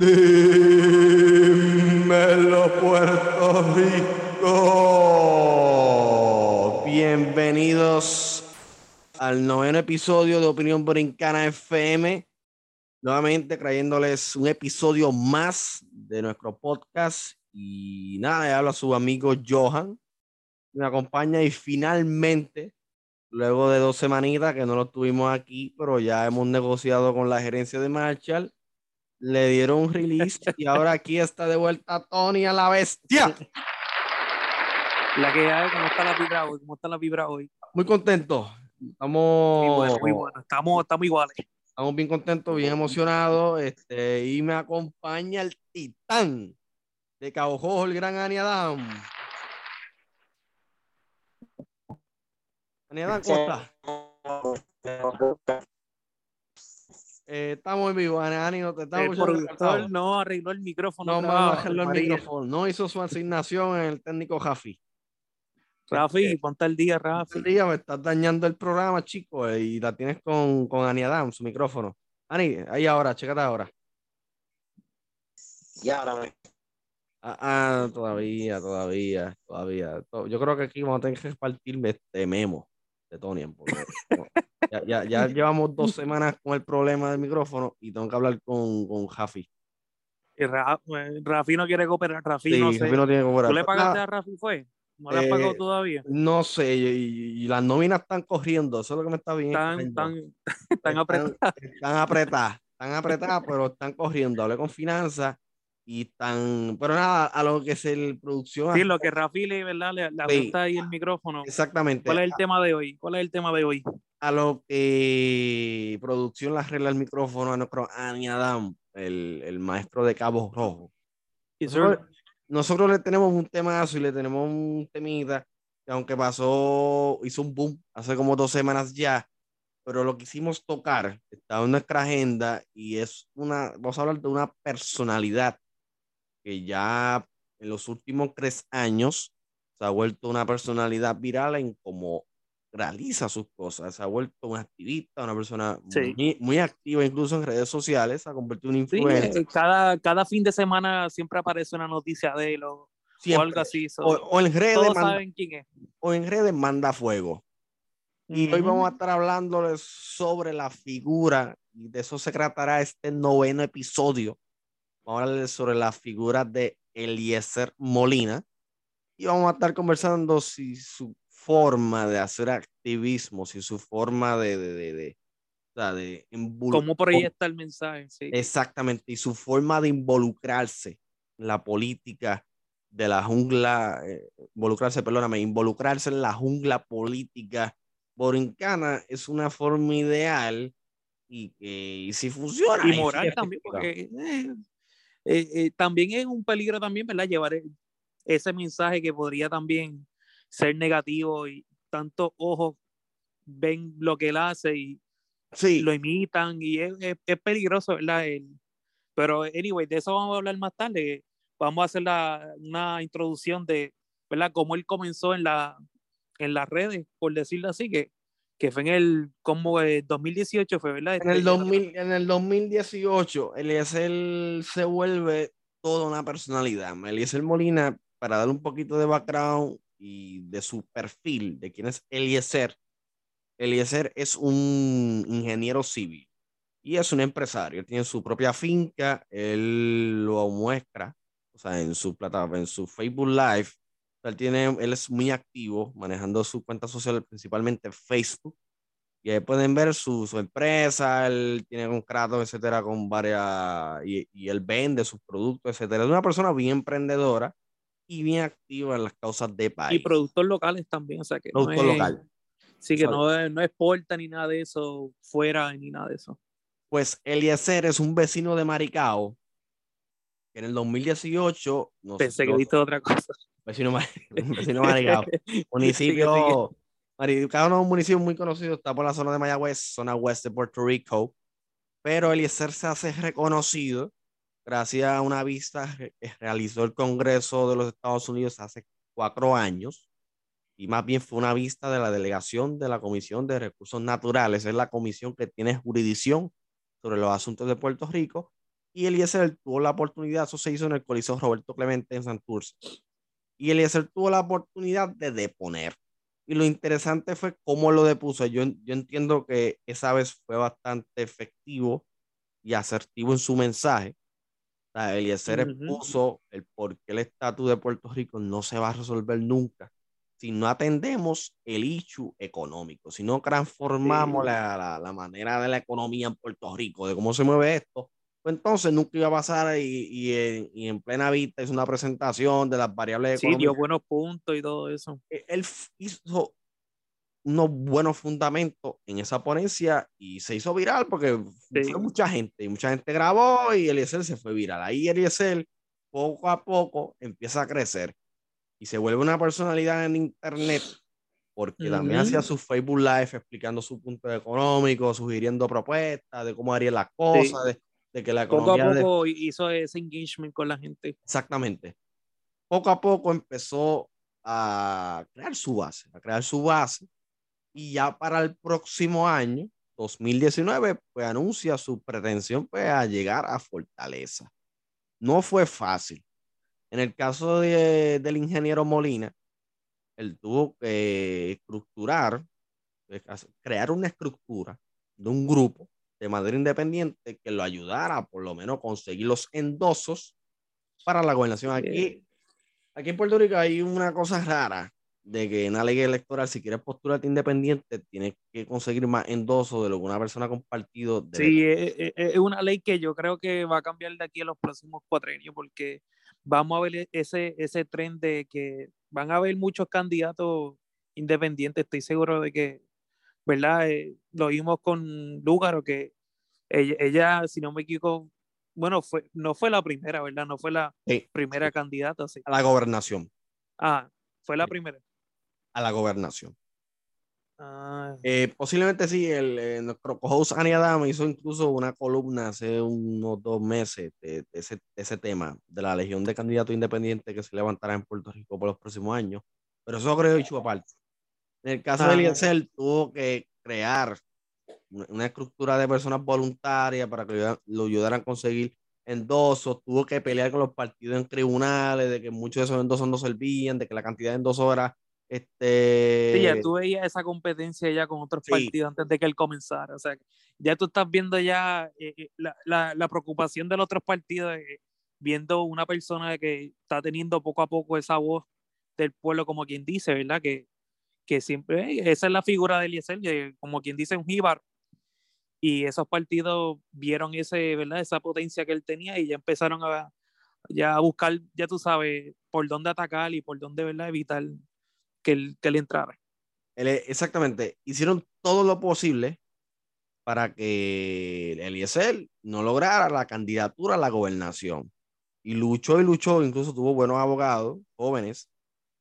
Dímelo Puerto Rico. Bienvenidos al noveno episodio de Opinión Brincana FM. Nuevamente trayéndoles un episodio más de nuestro podcast. Y nada, le habla a su amigo Johan. Me acompaña y finalmente, luego de dos semanitas que no lo tuvimos aquí, pero ya hemos negociado con la gerencia de Marshall le dieron un release y ahora aquí está de vuelta Tony a la bestia. La que hay, ¿cómo está la vibra hoy? ¿Cómo está la vibra hoy? Muy contento. Estamos, muy bueno, muy bueno. Estamos, estamos iguales. Estamos bien contentos, bien emocionados. Este, y me acompaña el titán de Cabo el gran Ani Adam. Ani Adam. Eh, estamos en vivo, Ani, no te estamos El productor no arregló el micrófono. No, arregló el micrófono. No hizo su asignación en el técnico Jafi. Rafi, este, ponte el día, Rafi. El día me estás dañando el programa, chico, eh, y la tienes con, con Ani Adam, su micrófono. Ani, ahí ahora, chécate ahora. Y ahora me. Ah, ah, todavía, todavía, todavía. Yo creo que aquí vamos a tener que repartirme este memo de Tony. Porque, ya, ya, ya, llevamos dos semanas con el problema del micrófono y tengo que hablar con, con Jafi. Pues, Rafi no quiere cooperar, Rafi no, sé. Rafi no tiene que cooperar. ¿Tú le pagaste a Rafi fue? ¿No le has pagado eh, todavía? No sé, y, las nóminas están corriendo, eso es lo que me está viendo. Están, están, apretadas. Están apretadas, están apretadas, pero están corriendo. Hablé con finanzas y tan, pero nada, a lo que es el producción. Sí, lo que Rafi le, ¿verdad? Le, le ahí el micrófono. Exactamente. ¿Cuál es el tema de hoy? ¿Cuál es el tema de hoy? A lo que producción le arregla el micrófono a nuestro Ani Adam, el, el maestro de Cabo Rojo. Nosotros, nosotros, le tenemos un temazo y le tenemos un temita que aunque pasó, hizo un boom hace como dos semanas ya, pero lo quisimos tocar, está en nuestra agenda y es una, vamos a hablar de una personalidad que ya en los últimos tres años se ha vuelto una personalidad viral en cómo realiza sus cosas, se ha vuelto un activista, una persona muy, activa incluso en redes sociales, se ha convertido en un influencer. Eh, cada, cada fin de semana siempre aparece una noticia de él o, algo así. o, en redes todos saben quién es. O en redes manda fuego. Y hoy vamos a estar hablándoles sobre la figura, y de eso se tratará este noveno episodio Vamos a hablar sobre la figura de Eliezer Molina y vamos a estar conversando si su forma de hacer activismo, si su forma de, de, de, de, de ¿Cómo proyecta el mensaje? Exactamente, y su forma de involucrarse en la política de la jungla, eh, involucrarse, perdóname, involucrarse en la jungla política borincana es una forma ideal y que si funciona. Y moral también, porque eh, eh, eh, también es un peligro también, ¿verdad? Llevar e, ese mensaje que podría también ser negativo y tantos ojos ven lo que él hace y sí. lo imitan y es, es, peligroso, ¿verdad? pero, anyway, de eso vamos a hablar más tarde. Vamos a hacer la, una introducción de, ¿verdad? Cómo él comenzó en, la, en las redes, por decirlo así, que que fue en el como 2018 fue, ¿verdad? En el, 2000, este, en el 2018, Eliezer se vuelve toda una personalidad. Eliezer Molina, para dar un poquito de background y de su perfil, de quién es Eliezer, Eliezer es un ingeniero civil y es un empresario. Tiene su propia finca, él lo muestra, o sea, en su plataforma, en su Facebook Live, él, tiene, él es muy activo manejando su cuenta social, principalmente Facebook. Y ahí pueden ver su, su empresa, él tiene un contrato, etcétera, con varias, y, y, él vende sus productos, etcétera. Es una persona bien emprendedora y bien activa en las causas de país. Y productos locales también, o sea que Productor no es, local. Sí, que no, no exporta ni nada de eso fuera ni nada de eso. Pues Eliezer es un vecino de Maricao, que en el 2018... Pensé que viste otra cosa. Vecino, vecino Maricao. municipio, Maricao no es un municipio muy conocido, está por la zona de Mayagüez, zona oeste de Puerto Rico, pero Eliezer se hace reconocido gracias a una vista que realizó el Congreso de los Estados Unidos hace cuatro años, y más bien fue una vista de la delegación de la Comisión de Recursos Naturales, es la comisión que tiene jurisdicción sobre los asuntos de Puerto Rico, Y Eliezer tuvo la oportunidad, eso se hizo en el Coliseo Roberto Clemente en Santurce. Y Eliezer tuvo la oportunidad de deponer. Y lo interesante fue cómo lo depuso. Yo, yo entiendo que esa vez fue bastante efectivo y asertivo en su mensaje. O sea, Eliezer expuso el por qué el estatus de Puerto Rico no se va a resolver nunca si no atendemos el issue económico, si no transformamos la, la, manera de la economía en Puerto Rico, de cómo se mueve esto, pues entonces nunca iba a pasar y, y, en, y en, plena vista hizo una presentación de las variables económicas. Sí, dio buenos puntos y todo eso. E, él hizo unos buenos fundamentos en esa ponencia y se hizo viral porque fue mucha gente y mucha gente grabó y Eliezer se fue viral. Ahí Eliezer poco a poco empieza a crecer y se vuelve una personalidad en internet porque también hacía su Facebook Live explicando su punto económico, sugiriendo propuestas de cómo haría las cosas, de, que la economía... Poco a poco hizo ese engagement con la gente. Exactamente. Poco a poco empezó a crear su base, a crear su base y ya para el próximo año, 2019, pues anuncia su pretensión pues, a llegar a Fortaleza. No fue fácil. En el caso de, del ingeniero Molina, él tuvo que estructurar, eh, crear una estructura de un grupo de manera independiente que lo ayudara a por lo menos conseguir los endosos para la gobernación. Aquí, aquí en Puerto Rico hay una cosa rara de que en la ley electoral, si quieres postularte independiente, tienes que conseguir más endosos de lo que una persona con partido. Sí, es, una ley que yo creo que va a cambiar de aquí a los próximos cuatro años, porque vamos a ver e, ese, ese tren de que van a haber muchos candidatos independientes. Estoy seguro de que, ¿verdad? Eh, lo vimos con Lúgaro, que ella, si no me equivoco, bueno, fue, no fue la primera, ¿verdad? No fue la primera candidata. Sí. A la gobernación. Ah, fue la primera. A la gobernación. Ah. Eh, posiblemente sí, el, eh, nuestro co-host Adam hizo incluso una columna hace unos dos meses de, ese, tema, de la legión de candidatos independientes que se levantará en Puerto Rico por los próximos años. Pero eso creo que aparte. En el caso de. Eliezer, tuvo que crear una estructura de personas voluntarias para que lo ayudaran a conseguir endosos, tuvo que pelear con los partidos en tribunales, de que muchos de esos endosos no servían, de que la cantidad de endosos era este... Sí, ya tú veías esa competencia ya con otros partidos antes de que él comenzara. O sea, ya tú estás viendo ya eh, eh, la, la, la, preocupación de los otros partidos, eh, viendo una persona que está teniendo poco a poco esa voz del pueblo, como quien dice, ¿verdad? Que, que siempre, esa es la figura de Eliezer, como quien dice un jíbar. Y esos partidos vieron ese, ¿verdad? esa potencia que él tenía y ya empezaron a, ya a buscar, ya tú sabes, por dónde atacar y por dónde ¿verdad? evitar que él, que entrara. exactamente, hicieron todo lo posible para que Eliezer no lograra la candidatura a la gobernación. Y luchó y luchó, incluso tuvo buenos abogados jóvenes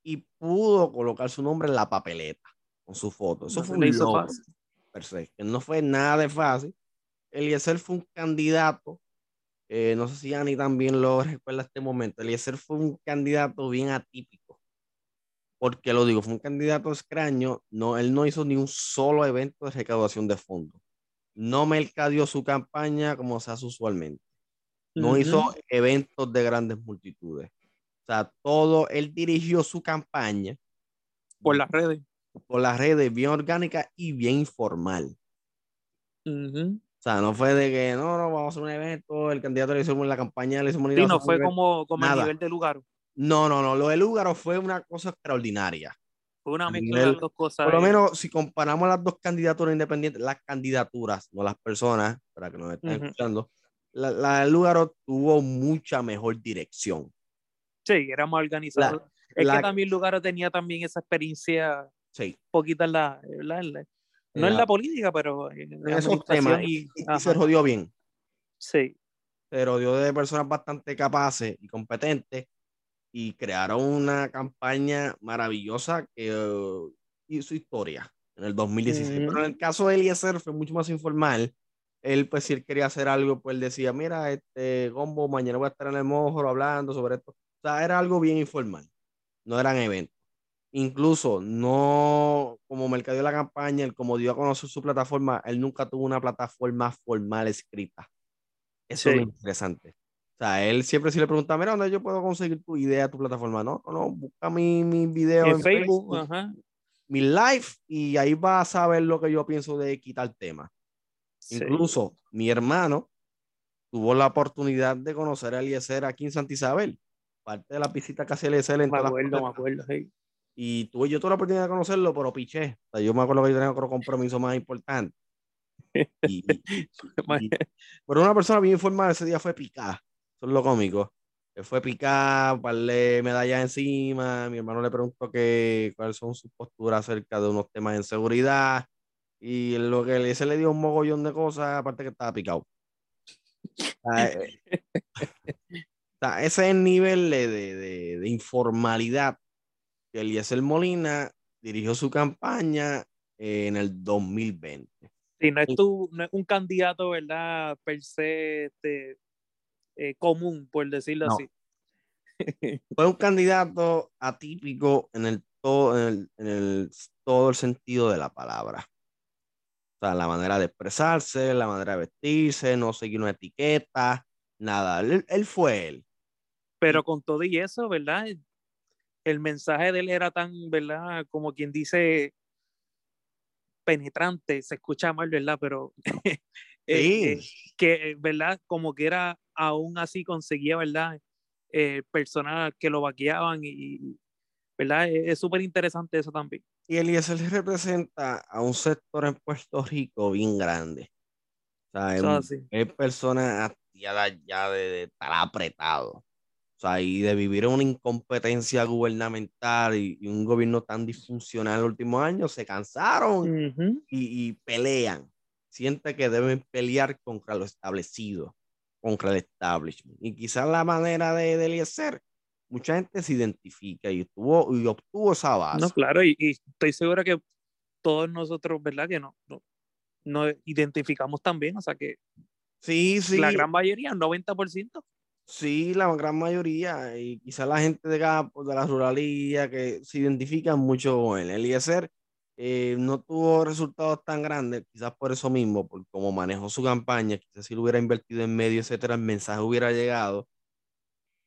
y pudo colocar su nombre en la papeleta con su foto. Eso fue un logro. Perfecto. No fue nada de fácil. Eliezer fue un candidato, eh, no sé si Ani también lo recuerda este momento. Eliezer fue un candidato bien atípico porque lo digo, fue un candidato extraño, no, él no hizo ni un solo evento de recaudación de fondos. No mercadeó su campaña como se hace usualmente. No hizo eventos de grandes multitudes. Sea, todo, él dirigió su campaña. Por las redes. Por las redes, bien orgánica y bien informal. O sea, no fue de que no, no, vamos a hacer un evento, el candidato le hizo la campaña, le hizo Sí, no fue como, como a nivel de lugar. No, no, no. Lo de Lúgaro fue una cosa extraordinaria. Fue una mezcla de las dos cosas. Por lo menos, si comparamos las dos candidaturas independientes, las candidaturas, no las personas, para que nos estén escuchando, la, de Lúgaro tuvo mucha mejor dirección. Sí, era más organizado. es que también Lúgaro tenía también esa experiencia sí. poquita en la, no en la política, pero en, esos temas. Y, y se jodió bien. Sí. Se rodeó de personas bastante capaces y competentes y crearon una campaña maravillosa que uh, hizo historia en el 2016. Pero en el caso de Eliezer fue mucho más informal. Él, pues, si él quería hacer algo, pues él decía, mira, este, Gombo, mañana voy a estar en el Mojoro hablando sobre esto. O sea, era algo bien informal. No eran eventos. Incluso, no, como mercadeó de la campaña, él como dio a conocer su plataforma, él nunca tuvo una plataforma formal escrita. Eso es lo interesante. O sea, él siempre si le pregunta, mira, ¿dónde yo puedo conseguir tu idea, tu plataforma? No, no, no busca mi, mi video en, Facebook, mi live, y ahí va a saber lo que yo pienso de quitar tema. Incluso mi hermano tuvo la oportunidad de conocer a Eliezer aquí en Santa Isabel, parte de la visita que hacía Eliezer en Me acuerdo, me acuerdo, Y tuve yo tuve la oportunidad de conocerlo, pero piché. O sea, yo me acuerdo que yo tenía otro compromiso más importante. Y, pero una persona bien informada ese día fue picada. Eso es lo cómico. Que fue picada, darle medallas encima. Mi hermano le preguntó que, cuáles son sus posturas acerca de unos temas de seguridad. Y lo que le, se le dio un mogollón de cosas, aparte que estaba picado. Ese es el nivel de, de, de, informalidad que Eliezer Molina dirigió su campaña en el 2020. Sí, no es, tu, no es un candidato, ¿verdad? Per se este, eh, común, por decirlo así. Fue un candidato atípico en el todo, en el, todo el sentido de la palabra. O sea, la manera de expresarse, la manera de vestirse, no seguir una etiqueta, nada. Él, fue él. Pero con todo y eso, ¿verdad? El mensaje de él era tan, ¿verdad? Como quien dice, penetrante, se escucha mal, ¿verdad? Pero eh, que, ¿verdad? Como que era, aún así conseguía, ¿verdad? Eh, personas que lo vaqueaban y, ¿verdad? E, es súper interesante eso también. Y Eliezer representa a un sector en Puerto Rico bien grande. O sea, es, persona ya de, de estar apretado. O sea, y de vivir una incompetencia gubernamental y, un gobierno tan disfuncional en los últimos años, se cansaron y, pelean. Siente que deben pelear contra lo establecido, contra el establishment. Y quizás la manera de, de Eliezer, mucha gente se identifica y, tuvo, y obtuvo esa base. No, claro, y, estoy seguro que todos nosotros, ¿verdad? Que no, no, no identificamos también, o sea que sí, sí. la gran mayoría, 90%. Sí, la gran mayoría, y quizás la gente de campo, de la ruralía, que se identifican mucho con él. Eliezer eh, no tuvo resultados tan grandes, quizás por eso mismo, por cómo manejó su campaña, quizás si lo hubiera invertido en medio, etcétera, el mensaje hubiera llegado. O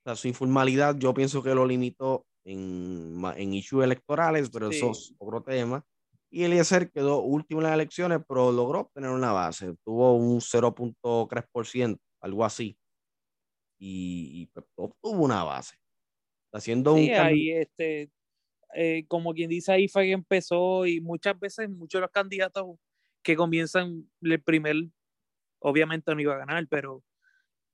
sea, su informalidad yo pienso que lo limitó en, en issues electorales, pero eso es otro tema. Y Eliezer quedó último en las elecciones, pero logró obtener una base, tuvo un 0.3%, algo así y, pues, obtuvo una base. Haciendo sí, un ahí este, eh, como quien dice, ahí fue que empezó y muchas veces muchos de los candidatos que comienzan el primer, obviamente no iba a ganar, pero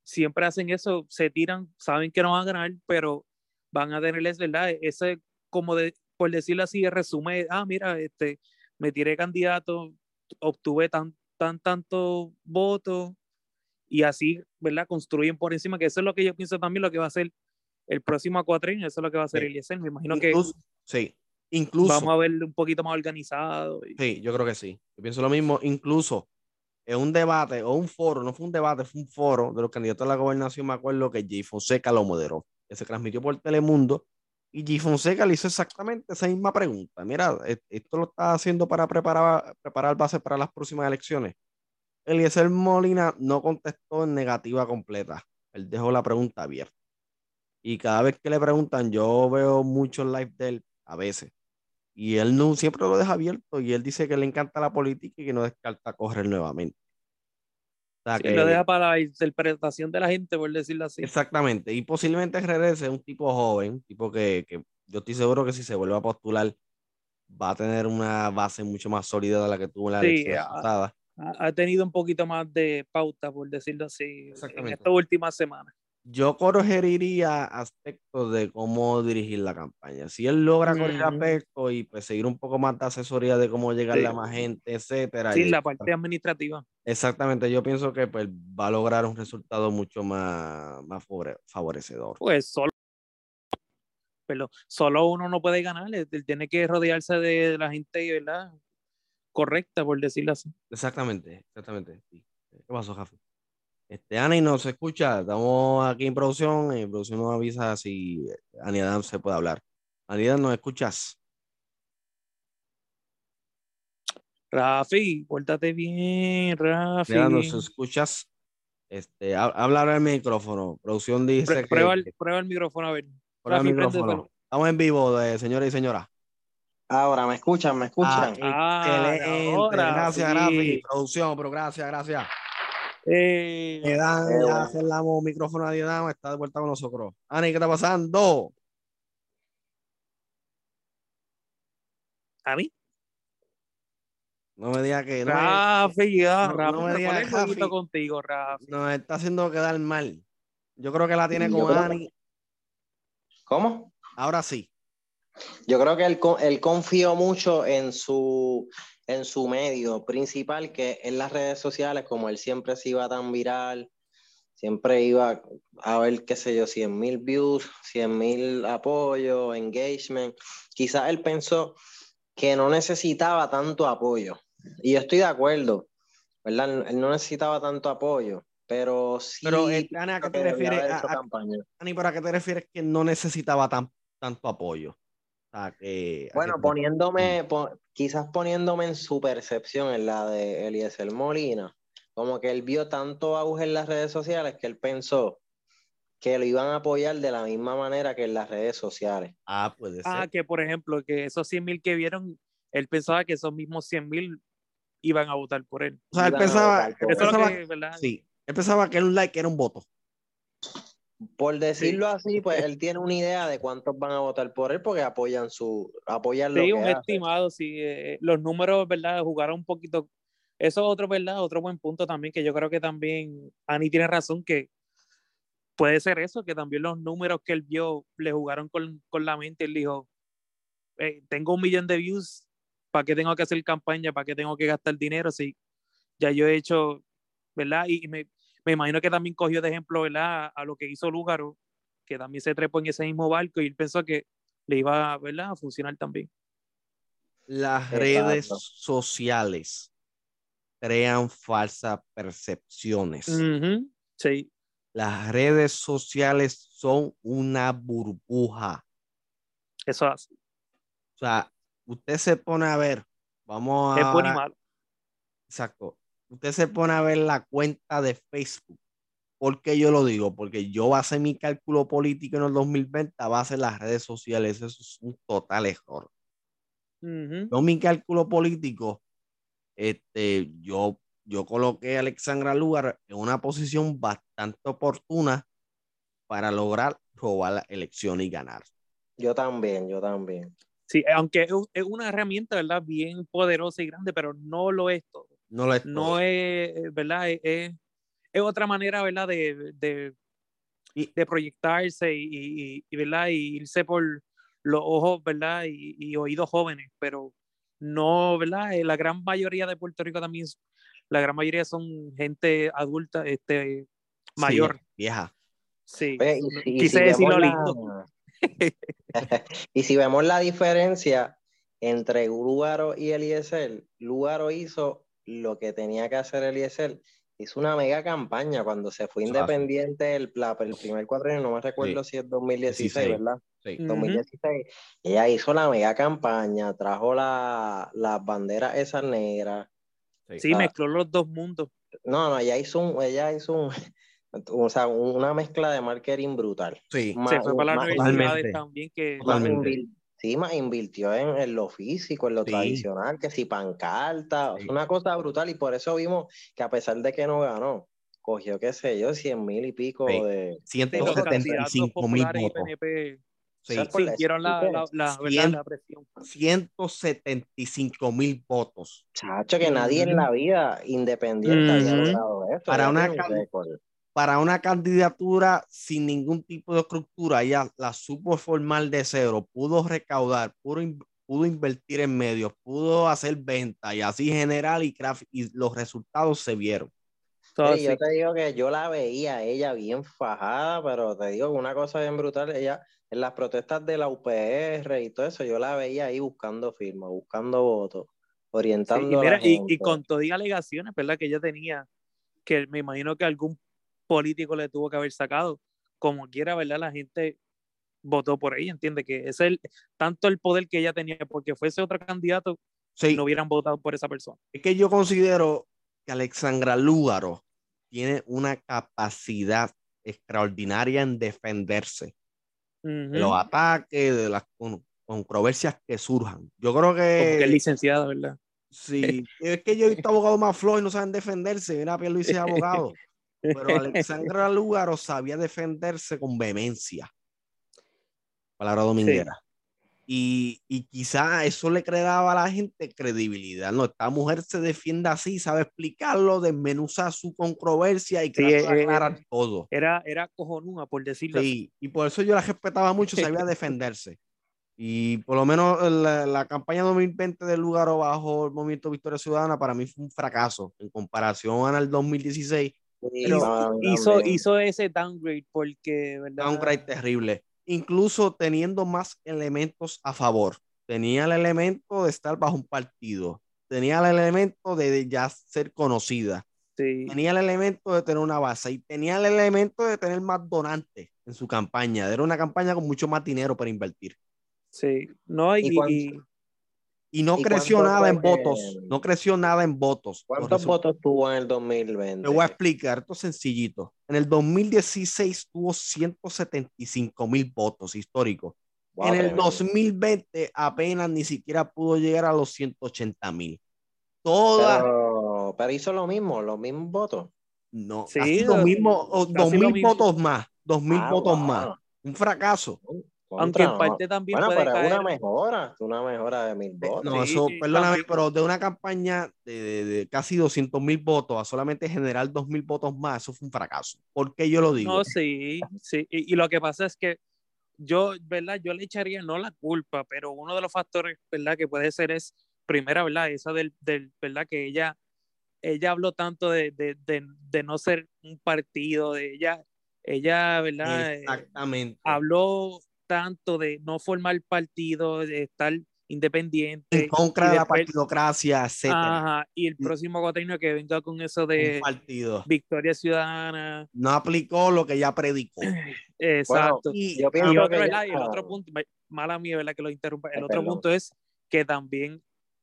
siempre hacen eso, se tiran, saben que no van a ganar, pero van a tenerles, ¿verdad? Ese, como de, por decirlo así, el resumen, ah, mira, este, me tiré candidato, obtuve tan, tan, tanto votos, y así, ¿verdad? Construyen por encima, que eso es lo que yo pienso también lo que va a ser el próximo cuatrimestre, eso es lo que va a hacer el Eliezer. Me imagino que sí. Incluso, vamos a verlo un poquito más organizado. Sí, yo creo que sí. Yo pienso lo mismo. Incluso en un debate o un foro, no fue un debate, fue un foro de los candidatos a la gobernación, me acuerdo que Jay Fonseca lo moderó, que se transmitió por Telemundo. Y Jay Fonseca le hizo exactamente esa misma pregunta. Mira, e-, esto lo está haciendo para preparar, preparar base para las próximas elecciones. Eliezer Molina no contestó en negativa completa. Él dejó la pregunta abierta. Y cada vez que le preguntan, yo veo muchos live de él, a veces. Y él no siempre lo deja abierto. Y él dice que le encanta la política y que no descarta correr nuevamente. O sea, que, lo deja para la interpretación de la gente, por decirlo así. Exactamente. Y posiblemente regrese un tipo joven, un tipo que, que yo estoy seguro que si se vuelve a postular va a tener una base mucho más sólida de la que tuvo en la elección pasada ha tenido un poquito más de pauta, por decirlo así, en estas últimas semanas. Yo corregiría aspectos de cómo dirigir la campaña. Si él logra corregir aspectos y pues seguir un poco más de asesoría de cómo llegarle a más gente, etcétera. Sí, la parte administrativa. Exactamente, yo pienso que pues, va a lograr un resultado mucho más, más favorecedor. Pues solo, pero solo uno no puede ganar, él tiene que rodearse de la gente, ¿verdad? Correcta, por decirlo así. Exactamente, exactamente. ¿Qué pasó, Jafi? Este, Ani nos escucha, estamos aquí en producción, en producción nos avisa si Aniadam se puede hablar. Aniadam, ¿nos escuchas? Rafi, pórtate bien, Rafi. ¿nos escuchas? Este, hablar el micrófono. Producción dice prueba, El, prueba el micrófono, a ver. Prueba el micrófono. Estamos en vivo, de señores y señoras. Ahora, ¿me escuchan? ¿Me escuchan? Ah, ah gracias, gracias. Producción, pero gracias, gracias. Eh, dan, eh, ya cerramos micrófono a Diedam, está de vuelta con nosotros. Ani, ¿qué está pasando? ¿A mí? No me digas que no. Rafi, ya, no, no, me digas Rafi. contigo, Rafi. Nos está haciendo quedar mal. Yo creo que la tiene con Ani. ¿Cómo? Ahora sí. Yo creo que él, él confió mucho en su, en su medio principal, que es las redes sociales, como él siempre se iba tan viral, siempre iba a ver, qué sé yo, 100 mil views, 100 mil apoyos, engagement. Quizás él pensó que no necesitaba tanto apoyo. Y yo estoy de acuerdo, ¿verdad? Él no necesitaba tanto apoyo, pero sí. Pero, eh, Ana, ¿a qué te refieres? Ani, ¿para qué te refieres que no necesitaba tan, tanto apoyo? Bueno, poniéndome, quizás poniéndome en su percepción, en la de Eliezer Molina, como que él vio tanto auge en las redes sociales que él pensó que lo iban a apoyar de la misma manera que en las redes sociales. Ah, puede ah, ser. Ah, que por ejemplo, que esos 100 mil que vieron, él pensaba que esos mismos 100 mil iban a votar por él. O sea, él pensaba, sí, él pensaba que un like era un voto. Por decirlo así, pues él tiene una idea de cuántos van a votar por él porque apoyan su apoyan lo sí, un estimado, sí, eh, los números, ¿verdad? Jugaron un poquito. Eso es otro, ¿verdad? Otro buen punto también que yo creo que también Ani tiene razón que puede ser eso, que también los números que él vio le jugaron con, con la mente. Él dijo, eh, tengo un millón de views, ¿para qué tengo que hacer campaña? ¿Para qué tengo que gastar dinero? Si ya yo he hecho, ¿verdad? Y, y me, me imagino que también cogió de ejemplo ¿verdad? a lo que hizo Lúgaro, que también se trepó en ese mismo barco y él pensó que le iba ¿verdad? a funcionar también. Las redes sociales crean falsas percepciones. Sí. Las redes sociales son una burbuja. Eso hace. O sea, usted se pone a ver, vamos a... Es bueno y malo. Exacto usted se pone a ver la cuenta de Facebook. ¿Por qué yo lo digo? Porque yo hacer mi cálculo político en el 2020 a base de las redes sociales. Eso es un total error. Yo mi cálculo político, este, yo, yo coloqué a Alexandra Lugar en una posición bastante oportuna para lograr robar la elección y ganar. Yo también, yo también. Sí, aunque es una herramienta, ¿verdad? Bien poderosa y grande, pero no lo es todo. No, es, no es, ¿verdad? Es, es, otra manera, ¿verdad? De, de, de proyectarse y, y, ¿verdad? Y irse por los ojos, ¿verdad? Y, y, oídos jóvenes, pero no, ¿verdad? Eh, la gran mayoría de Puerto Rico también, la gran mayoría son gente adulta, este, mayor. vieja. Sí, quise decirlo lindo. y si vemos la diferencia entre Lugaro y Eliezer, Lugaro hizo lo que tenía que hacer Eliezer, hizo una mega campaña cuando se fue independiente el, el primer cuadro, no me recuerdo si es 2016, ¿verdad? Sí. 2016. Ella hizo la mega campaña, trajo las la banderas esas negras. Sí, mezcló los dos mundos. No, no, ella hizo un, ella hizo un, o sea, una mezcla de marketing brutal. Sí, se fue para la universidad también que Sí, más invirtió en, lo físico, en lo tradicional, que si pancarta, una cosa brutal, y por eso vimos que a pesar de que no ganó, cogió, qué sé yo, 100 mil y pico de... 175 mil votos. Sí, sintieron la, la, la, presión. 175 mil votos. Chacho, que nadie en la vida independiente había logrado eso. Para una, para una candidatura sin ningún tipo de estructura, ella la supo formar de cero, pudo recaudar, pudo, pudo invertir en medios, pudo hacer venta y así general y, y los resultados se vieron. yo te digo que yo la veía ella bien fajada, pero te digo que una cosa bien brutal, ella en las protestas de la UPR y todo eso, yo la veía ahí buscando firmas, buscando votos, orientando. y, y, con todas las alegaciones, ¿verdad? Que ella tenía, que me imagino que algún político le tuvo que haber sacado. Como quiera, ¿verdad? La gente votó por ella, entiende que es el tanto el poder que ella tenía, porque fuese otro candidato, si no hubieran votado por esa persona. Es que yo considero que Alexandra Lúgaro tiene una capacidad extraordinaria en defenderse de los ataques, de las controversias que surjan. Yo creo que. Como que es licenciada, ¿verdad? Sí, es que yo he visto abogados más flojos y no saben defenderse. Mira, Luis es abogado. Pero Alexandra Lugaro sabía defenderse con vehemencia. Palabra dominguera. Y, y quizá eso le creaba a la gente credibilidad. No, esta mujer se defiende así, sabe explicarlo, desmenuza su controversia y sí, eh, aclarar todo. Era, era cojonuda, por decirlo sí, y por eso yo la respetaba mucho, sabía defenderse. Y por lo menos la, la, campaña 2020 del lugar bajo el movimiento Victoria Ciudadana para mí fue un fracaso en comparación al 2016. Pero hizo, hizo ese downgrade porque, ¿verdad? Downgrade terrible incluso teniendo más elementos a favor. Tenía el elemento de estar bajo un partido, tenía el elemento de ya ser conocida, tenía el elemento de tener una base y tenía el elemento de tener más donantes en su campaña. Era una campaña con mucho más dinero para invertir. Sí, no, hay y no creció nada en votos. No creció nada en votos. ¿Cuántos votos tuvo en el 2020? Te voy a explicar, esto es sencillito. En el 2016 tuvo 175 mil votos históricos. en el 2020 apenas ni siquiera pudo llegar a los 180 mil. Toda... Pero, hizo lo mismo, los mismos votos. No, sí, lo mismo, dos mil votos más, dos mil ah, votos más. Un fracaso. Aunque en parte también bueno, pero una mejora, una mejora de mil votos. No, eso, perdóname, pero de una campaña de, de, casi 200 mil votos a solamente generar 2 mil votos más, eso fue un fracaso. ¿Por qué yo lo digo? No, sí, sí. Y, y, lo que pasa es que yo, ¿verdad? Yo le echaría no la culpa, pero uno de los factores, ¿verdad? Que puede ser es, primera, ¿verdad? Esa del, del ¿verdad? Que ella, ella habló tanto de, de, de, de no ser un partido, de ella, ella, ¿verdad? Exactamente. habló tanto de no formar partido, de estar independiente. En contra de la partidocracia, etc. Ajá, y el próximo gobierno que venga con eso de partido. Victoria Ciudadana. No aplicó lo que ya predicó. Exacto. y, otro, el otro punto, mala mía, ¿verdad? Que lo interrumpa. El otro punto es que también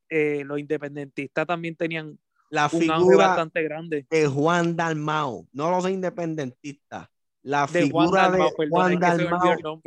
eh, los independentistas también tenían la un figura bastante grande. de Juan Dalmao, no los independentistas la figura de Juan Dalmao,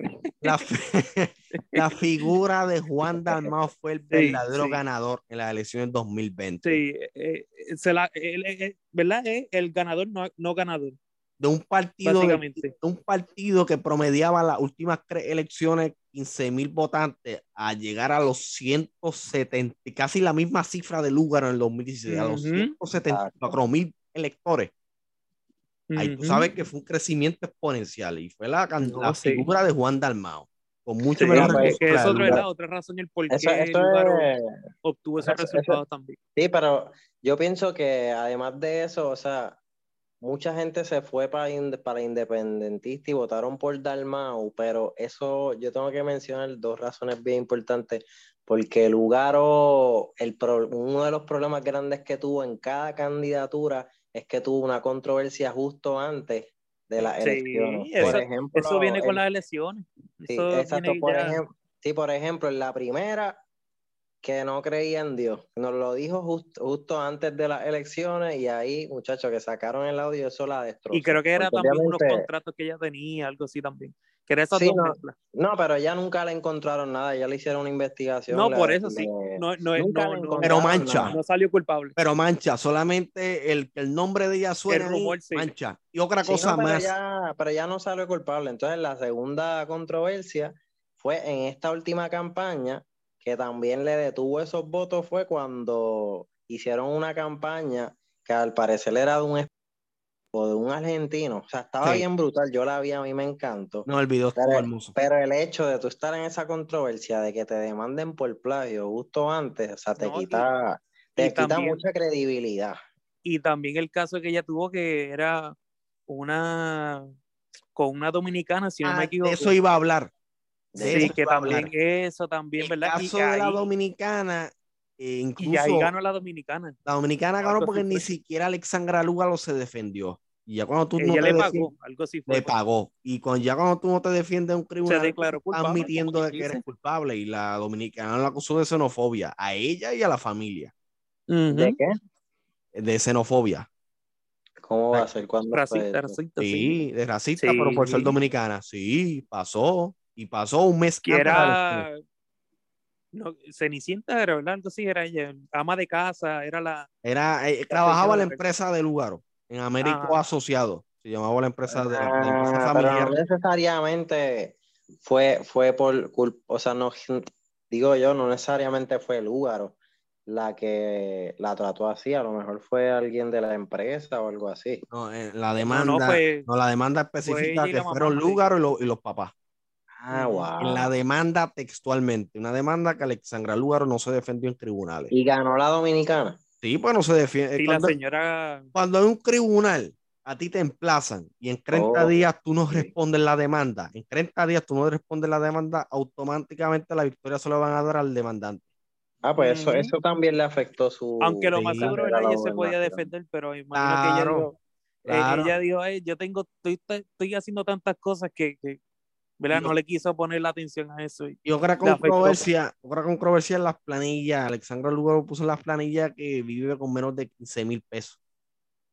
la, figura de Juan Dalmao fue el verdadero ganador en las elecciones 2020. Sí, eh, eh, ¿verdad? el ganador no, no ganador. De un partido de, un partido que promediaba las últimas tres elecciones 15 mil votantes a llegar a los 170, casi la misma cifra de lugar en el 2016, a los 174 mil electores Ahí tú sabes que fue un crecimiento exponencial y fue la, la figura de Juan Dalmao. Con mucho sí, menos que, que es otra, otra razón el por qué obtuvo ese resultado también. Sí, pero yo pienso que además de eso, o sea, mucha gente se fue para, para independentista y votaron por Dalmau, pero eso yo tengo que mencionar dos razones bien importantes, porque el lugar o el uno de los problemas grandes que tuvo en cada candidatura es que tuvo una controversia justo antes de las elecciones. Eso, por ejemplo, eso viene con las elecciones. Sí, exacto. Por ejemplo, sí, por ejemplo, en la primera, que no creía en Dios. Nos lo dijo justo antes de las elecciones y ahí, muchachos, que sacaron el audio, eso la destrozó. Y creo que era también unos contratos que ella tenía, algo así también. Que era esas no, no, pero ya nunca le encontraron nada, ya le hicieron una investigación. No, por eso sí. No, no, pero mancha. No salió culpable. Pero mancha, solamente el, el nombre de ella suena rumor, mancha. Y otra cosa pero más. Ya, pero ya no salió culpable. Entonces, la segunda controversia fue en esta última campaña que también le detuvo esos votos fue cuando hicieron una campaña que al parecer era de un o de un argentino, o sea, estaba bien brutal, yo la vi, a mí me encantó. No, el video pero, hermoso. Pero el hecho de tú estar en esa controversia de que te demanden por plagio justo antes, o sea, te quita, te quita mucha credibilidad. Y también el caso que ella tuvo que era una con una dominicana, si no me ah, equivoco. Eso iba a hablar sí, que también eso también, el ¿verdad? caso de la dominicana, eh, incluso... Y ahí ganó la dominicana. La dominicana ganó porque ni siquiera Alexandra Lugalo se defendió. Y ya cuando tú no te le pagó, algo así Le pagó. Y cuando, ya cuando tú no te defiendes en un tribunal, admitiendo de que eres culpable. Y la dominicana la acusó de xenofobia a ella y a la familia. ¿De qué? De xenofobia. ¿Cómo va a ser cuando racista, racista, Sí, sí. de racista, Sí, pero por ser sí. dominicana. Sí, pasó. Y pasó un mes Que de era no, Cenicienta era, ¿verdad? Así era ella, ama de casa, era la Era, eh, trabajaba en la empresa de Lugaro, en Américo Ajá. Asociado. Se llamaba la empresa de la, la empresa Ah, pero familiar. no necesariamente fue, fue por culpa, o sea, no, digo yo, no necesariamente fue el húgaro la que la trató así, a lo mejor fue alguien de la empresa o algo así. No, eh, la demanda, no, no, fue, la demanda específica que fueron sí. Lugaro y, lo- y los papás. Ah, wow. La demanda textualmente, una demanda que Alexandra Lugaro no se defendió en tribunales. Y ganó la dominicana. Sí, pues no se defiende. sí, la cuando, señora cuando en un tribunal a ti te emplazan y en 30 Oh, días tú no sí. respondes la demanda, en 30 días tú no respondes la demanda, automáticamente la victoria se la van a dar al demandante. Ah, pues eso, eso también le afectó su. aunque lo más Sí. seguro ¿verdad? ella se podía defender, pero imagino Claro, que ella dijo, eh, claro. ella dijo, "Ay, yo tengo, estoy, estoy haciendo tantas cosas que, que, ¿verdad? No le quiso poner la atención a eso. y- otra controversia, otra controversia en las planillas. Alexandra Lugaro puso en las planillas que vive con menos de 15 mil pesos.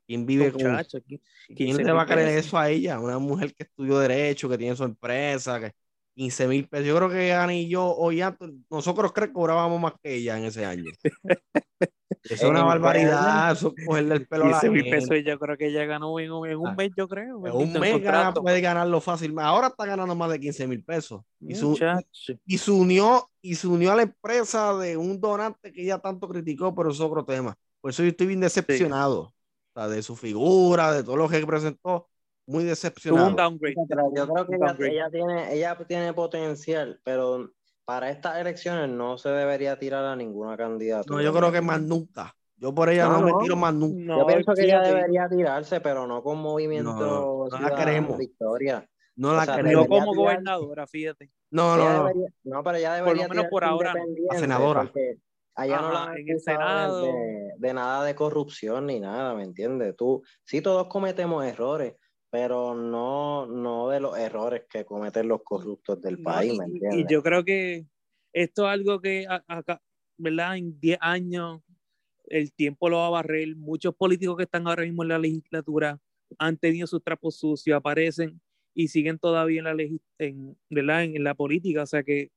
¿Quién vive con Muchacho, aquí, ¿Quién 15 le va a creer eso a ella? Una mujer que estudió Derecho, que tiene su empresa, que 15 mil pesos. Yo creo que Ana y yo, hoy antes, nosotros creo que cobrábamos más que ella en ese año. Es una barbaridad, eso es cogerle el pelo a la 15 mil gente. pesos yo creo que ella ganó en, un- en un Ah, mes, yo creo. En un mes gana- puede ganarlo fácil. Ahora está ganando más de 15 mil pesos. Y, su- y se unió, y se unió a la empresa de un donante que ella tanto criticó, pero eso es otro tema. Por eso yo estoy bien decepcionado. O sea, de su figura, de todo lo que presentó, muy decepcionado. un downgrade. Pero yo creo que ella, ella tiene, ella tiene potencial, pero para estas elecciones no se debería tirar a ninguna candidatura. No, yo creo que más nunca. Yo por ella no, No, me tiro más nunca. No, Yo pienso que ella debería tirarse, pero no con movimiento No, la queremos. Victoria. No O la sea, No queremos. debería como tirar- gobernadora, fíjate. No, no, no. debería- no, pero ella Por lo debería menos por ahora A senadora. allá no la en el acusado Senado. de, de nada de corrupción ni nada, ¿me entiendes? Tú, sí todos cometemos errores, pero no, no de los errores que cometen los corruptos del país, ¿me entiendes? y yo creo que esto es algo que acá, ¿verdad? En 10 años el tiempo lo va a barrer. Muchos políticos que están ahora mismo en la legislatura han tenido sus trapos sucios, aparecen y siguen todavía en la, en, ¿verdad? En, en la política. O sea que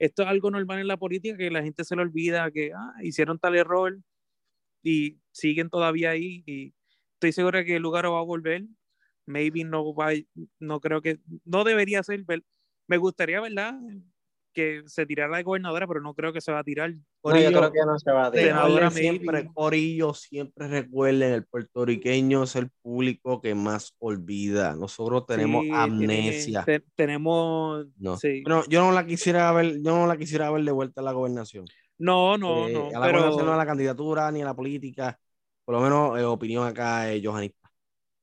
esto es algo normal en la política, que la gente se le olvida que ah, hicieron tal error y siguen todavía ahí. Y estoy seguro de que el lugar va a volver. Maybe no va, no creo que, no debería ser. Me gustaría, ¿verdad? Que se tirara la gobernadora, pero no creo que se va a tirar. No, yo Corillo, creo que no se va a tirar. Siempre. Corillo, siempre recuerden, el puertorriqueño es el público que más olvida. Nosotros tenemos Sí, tiene- amnesia. te- tenemos. No. sí. Bueno, yo no la quisiera ver, yo no la quisiera ver de vuelta a la gobernación. No, no, Eh, no. a la gobernación, no a Pero la candidatura ni a la política. Por lo menos, eh, opinión acá es Johanista.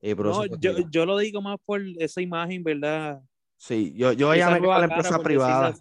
Eh, no, yo, yo lo digo más por esa imagen, ¿verdad? Sí, yo, yo ella me a la empresa privada.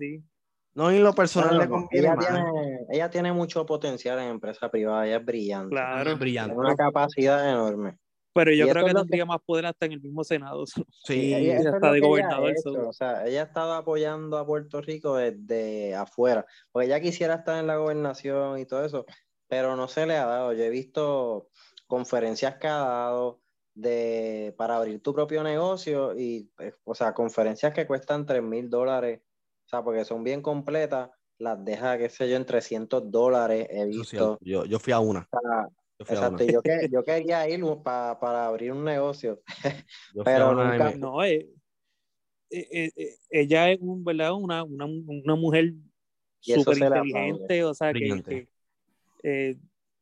No, en lo personal le conviene ella, tiene, ella tiene mucho potencial en empresa privada, ella es brillante. Claro. Es brillante. Tiene una capacidad enorme. Pero yo Y creo que tendría más poder hasta en el mismo Senado. Sí, ella, eso es hasta lo de que ella ha gobernador. O sea, ella ha estado apoyando a Puerto Rico desde afuera, porque ella quisiera estar en la gobernación y todo eso, pero no se le ha dado. Yo he visto conferencias que ha dado de, para abrir tu propio negocio y, eh, o sea, conferencias que cuestan 3 mil dólares, o sea, porque son bien completas, las deja, qué sé yo, en 300 dólares, he visto. Yo, yo fui a una. O sea, Yo fui a Exacto, una. y yo, que, yo quería ir pa- para abrir un negocio. Pero a nunca- No, eh, eh, ella es un, ¿verdad? Una, una, una mujer súper inteligente, o sea, que, Brillante. que, eh,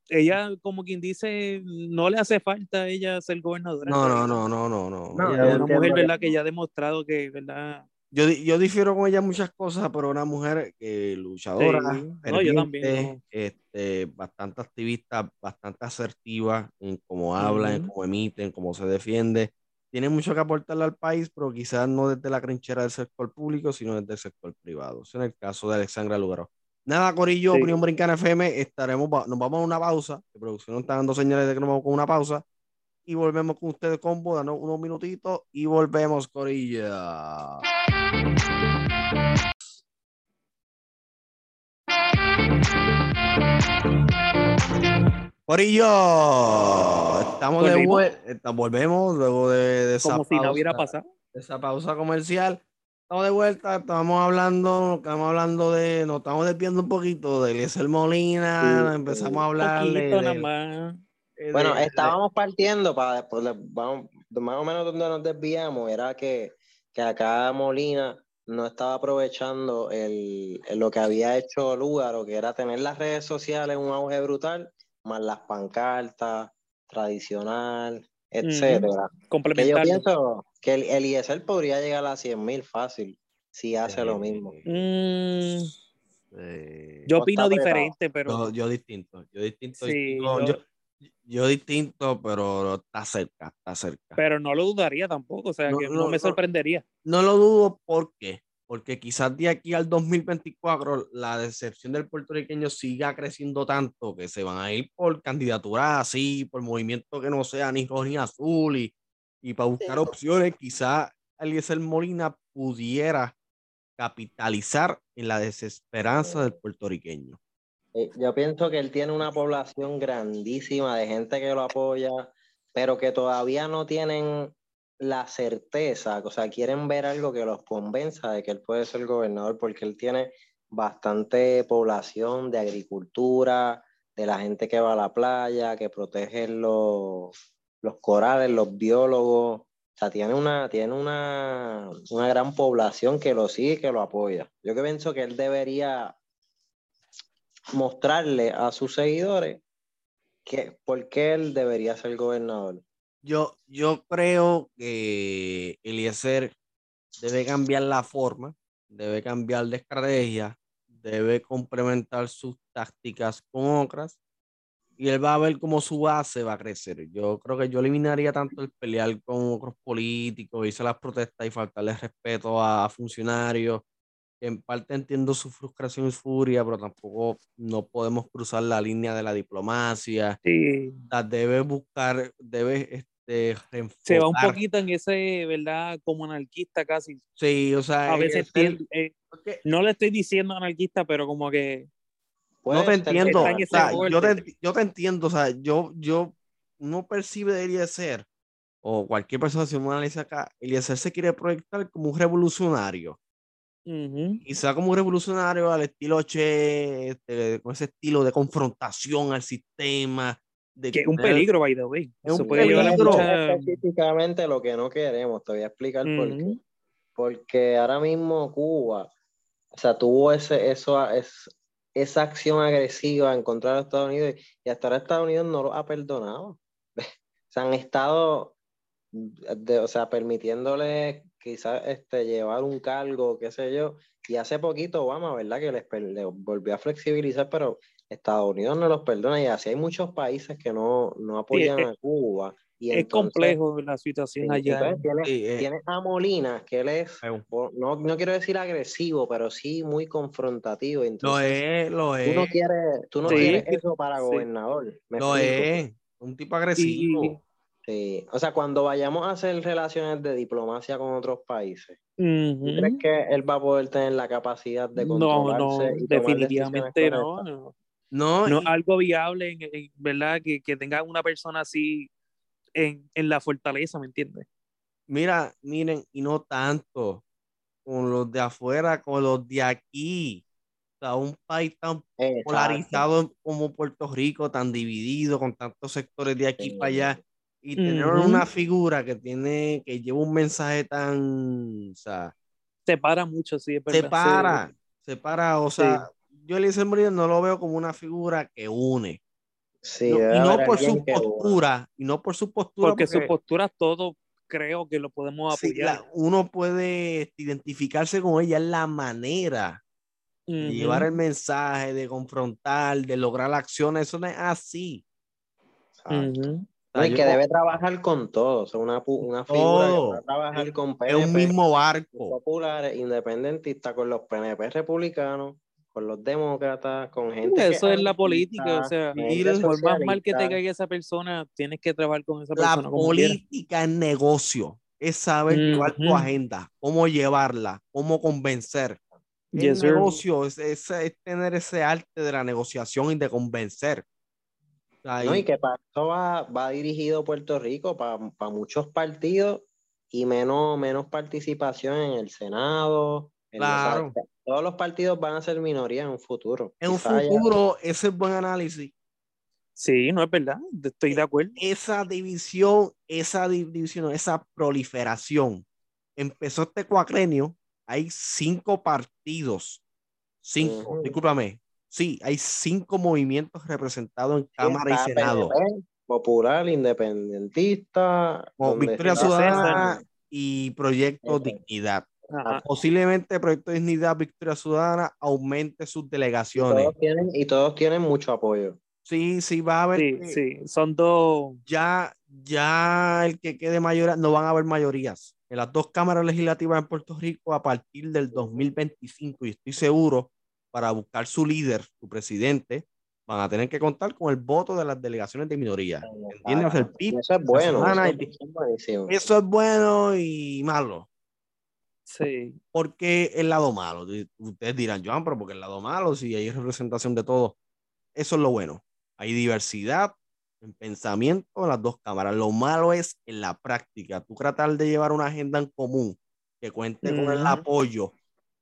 ella, como quien dice, no le hace falta a ella ser gobernadora. No, en no, no, no, no, no. No, Ella- Es una mujer, ¿verdad? Que ya ha demostrado que, ¿verdad? yo, yo difiero con ella en muchas cosas, pero una mujer que luchadora, Sí. No, yo también, no. este, bastante activista, bastante asertiva en cómo habla, en Ujú. cómo emite, en cómo se defiende. Tiene mucho que aportarle al país, pero quizás no desde la trinchera del sector público, sino desde el sector privado. Ese es el caso de Alexandra Lugaro. Nada, Corillo, Sí. Opinión Brincana FM, estaremos, nos vamos a una pausa. La producción nos está dando señales de que nos vamos con una pausa. Y volvemos con ustedes, combo, danos unos minutitos y volvemos, Corillo. Corillo, estamos de vuelta, volvemos luego de, de esa Como pausa, si no hubiera pasado. de esa pausa comercial. Estamos de vuelta, estamos hablando, estamos hablando de, nos estamos desviando un poquito de Eliezer Molina, Sí, empezamos a hablar de, Poquito nada de- Bueno, de- estábamos partiendo para después, de- vamos, de más o menos donde nos desviamos, era que, que acá Molina no estaba aprovechando el, el- lo que había hecho Lúgaro, que era tener las redes sociales un auge brutal, más las pancartas, tradicional, etcétera. Que yo Complementarlo. pienso que el Eliezer podría llegar a 100 mil fácil si hace lo mismo. Mm, eh, yo opino diferente, pero yo, yo distinto, yo distinto, Sí, distinto, yo- yo, yo distinto, pero está cerca, está cerca. pero no lo dudaría tampoco, o sea, No, que no, no, me sorprendería. No lo dudo, ¿por qué? Porque quizás de aquí al 2024 la decepción del puertorriqueño siga creciendo tanto que se van a ir por candidaturas así, por movimientos que no sean ni rojo ni azul y, y para buscar opciones, quizás Eliezer Molina pudiera capitalizar en la desesperanza del puertorriqueño. Eh, Yo pienso que él tiene una población grandísima de gente que lo apoya, pero que todavía no tienen la certeza, o sea, quieren ver algo que los convenza de que él puede ser gobernador, porque él tiene bastante población de agricultura, de la gente que va a la playa, que protege los, los corales, los biólogos. O sea, tiene una, tiene una, una gran población que lo sigue que lo apoya. Yo que pienso que él debería mostrarle a sus seguidores que por qué él debería ser gobernador. Yo, yo creo que Eliezer debe cambiar la forma, debe cambiar de estrategia, debe complementar sus tácticas con otras y él va a ver cómo su base va a crecer. Yo creo que yo eliminaría tanto el pelear con otros políticos, irse a las protestas y faltarle respeto a funcionarios. En parte entiendo su frustración y furia, pero tampoco no podemos cruzar la línea de la diplomacia. Sí. Sea, debe buscar, debe este, Se va un poquito en ese, ¿verdad? Como anarquista casi. Sí, o sea, A veces eh, no le estoy diciendo anarquista, pero como que Puede no te entiendo. o sea, yo, te, yo te entiendo. O sea, yo, yo no percibe de Eliezer, o cualquier persona, si uno analiza acá, Eliezer se quiere proyectar como un revolucionario. ujú, Quizá como un revolucionario al estilo Che, este, con ese estilo de confrontación al sistema. De que es un peligro, by the way. Es un Se puede llevar a peligro. mucha- específicamente lo que no queremos. Te voy a explicar por qué. Porque ahora mismo Cuba, o sea, tuvo ese, eso, es, esa acción agresiva en contra de Estados Unidos y hasta ahora Estados Unidos no lo ha perdonado. Se han estado, de- o sea, permitiéndole quizás este, llevar un cargo, qué sé yo. Y hace poquito Obama, ¿verdad? Que les, per- le volvió a flexibilizar, pero Estados Unidos no los perdona y así hay muchos países que no, no apoyan es- a Cuba. Y Es entonces- complejo la Sí, situación allá. tienes, Sí, eh, tienes a Molina, que él es, no, no quiero decir agresivo, pero sí muy confrontativo. Lo Entonces, es, lo tú no es, quieres, tú no Sí, quieres eso para sí. gobernador. ¿me lo explico? es. Un tipo agresivo. Y- Sí. O sea, cuando vayamos a hacer relaciones de diplomacia con otros países, ¿tú Ujú. crees que él va a poder tener la capacidad de No, no, controlarse y tomar definitivamente no. no. No, No, y- algo viable, en, en- ¿verdad? Que, que tenga una persona así en, en la fortaleza, ¿me entiendes? Mira, miren, y no tanto con los de afuera, con los de aquí. O sea, un país tan Exacto. polarizado como Puerto Rico, tan dividido, con tantos sectores de aquí Sí. para allá, y tener Ujú. una figura que tiene, que lleva un mensaje tan, o sea, Separa mucho, sí, es verdad. se para, se para, o sea, yo Eliezer Molina no lo veo como una figura que une. Sí, No- y no por su postura, y no por su postura, Porque su porque- postura todo creo que lo podemos Sí, apoyar. la- uno puede identificarse con ella en la manera de Ujú. llevar el mensaje, de confrontar, de lograr acciones. Eso no es así. O sea, No, y yo- que debe trabajar con todo, o sea, una, una figura Todo. que va a trabajar con es un PNP, mismo barco. populares, independentistas, con los PNP republicanos, con los demócratas, con gente que Eso es la política, o sea, gente por más mal que te caiga esa persona, tienes que trabajar con esa La persona quiera. política es negocio. Es saber llevar tu Ujú. agenda, cómo llevarla, cómo convencer. El Yes, negocio es, es- es tener ese arte de la negociación y de convencer. No, y que para eso va, va dirigido Puerto Rico, para, muchos partidos y menos, menos participación en el Senado. Claro. todos los partidos van a ser minoría en un futuro. En un futuro, ese es buen análisis. Sí, no es verdad, estoy de acuerdo. Esa división, esa división, esa proliferación, empezó este cuacrenio, hay cinco partidos, cinco, discúlpame, Sí, hay cinco movimientos representados en Cámara y Senado. Popular, independentista, Victoria Ciudadana y Proyecto Dignidad. Posiblemente Proyecto Dignidad, Victoria Ciudadana aumente sus delegaciones. Y todos tienen, mucho apoyo. Sí, sí, va a haber. Sí, sí, son dos. Ya, ya el que quede mayoría, no van a haber mayorías en las dos cámaras legislativas en Puerto Rico a partir del 2025 y estoy seguro para buscar su líder, su presidente, van a tener que contar con el voto de las delegaciones de minoría. ¿Entiendes? El eso es bueno. Eso, es bueno y malo. Sí. Porque el lado malo. Ustedes dirán, Joan, pero porque el lado malo, si hay representación de todo. Eso es lo bueno. Hay diversidad en pensamiento en las dos cámaras. Lo malo es en la práctica. Tú tratar de llevar una agenda en común que cuente con el apoyo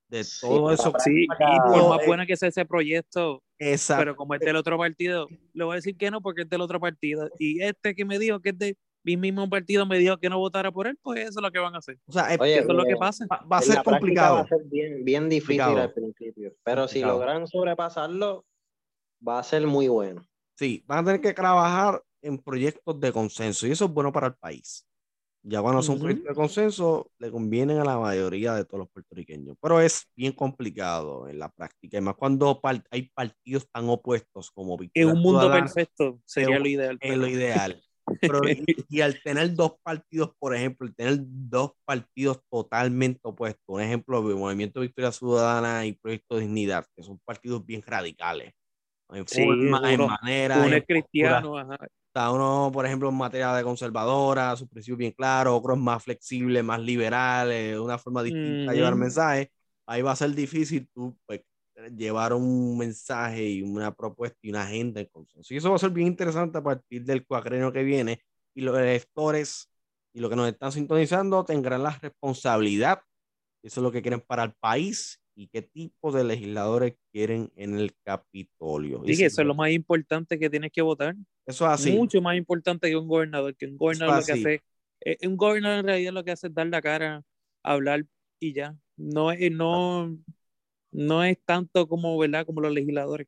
de todo eso. Sí, y por más bueno que sea ese proyecto, Exacto. pero como es del otro partido, le voy a decir que no porque es del otro partido. Y este que me dijo que es de mi mismo partido me dijo que no votara por él, pues eso es lo que van a hacer. O sea, eso es lo que pasa. Va, a ser complicado. Va a ser bien, bien difícil al principio. Pero si logran sobrepasarlo, va a ser muy bueno. Sí, van a tener que trabajar en proyectos de consenso y eso es bueno para el país. Ya cuando son proyectos de consenso, le convienen a la mayoría de todos los puertorriqueños. Pero es bien complicado en la práctica. Además, cuando hay partidos tan opuestos como En un mundo perfecto sería lo ideal. Es lo ideal. Pero, y, al tener dos partidos, por ejemplo, al tener dos partidos totalmente opuestos, un ejemplo, el Movimiento Victoria Ciudadana y Proyecto Dignidad, que son partidos bien radicales, en forma, en manera. Uno es cristiano, ajá uno, por ejemplo, en materia de conservadora, su principio bien claro, otro es más flexible, más liberal, eh, una forma distinta de llevar mensajes. Ahí va a ser difícil tú pues, llevar un mensaje y una propuesta y una agenda en consenso. Y eso va a ser bien interesante a partir del cuadrenio que viene. Y los electores y los que nos están sintonizando tendrán la responsabilidad, eso es lo que quieren para el país y qué tipo de legisladores quieren en el Capitolio. Sí, eso es lo más importante que tienes que votar. Eso es así. Mucho más importante que un gobernador, que un gobernador lo que hace, eh, un gobernador en realidad lo que hace es dar la cara, hablar y ya. No no, no es tanto como, ¿verdad? como los legisladores.